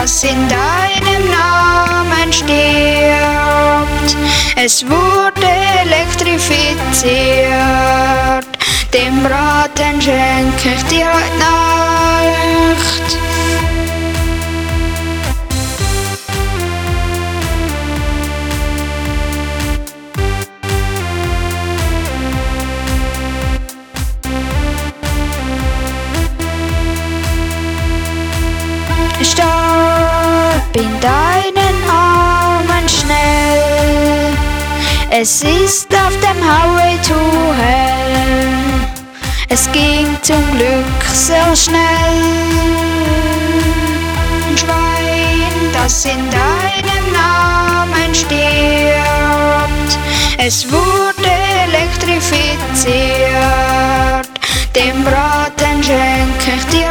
das in deinem Namen stirbt. Es wurde elektrifiziert, dem Braten schenke ich dir heute Nacht. Starb in deinen Armen schnell. Es ist auf dem Highway to hell. Es ging zum Glück sehr schnell. Ein Schwein, das in deinem Namen stirbt. Es wurde elektrifiziert. Dem Braten schenke ich dir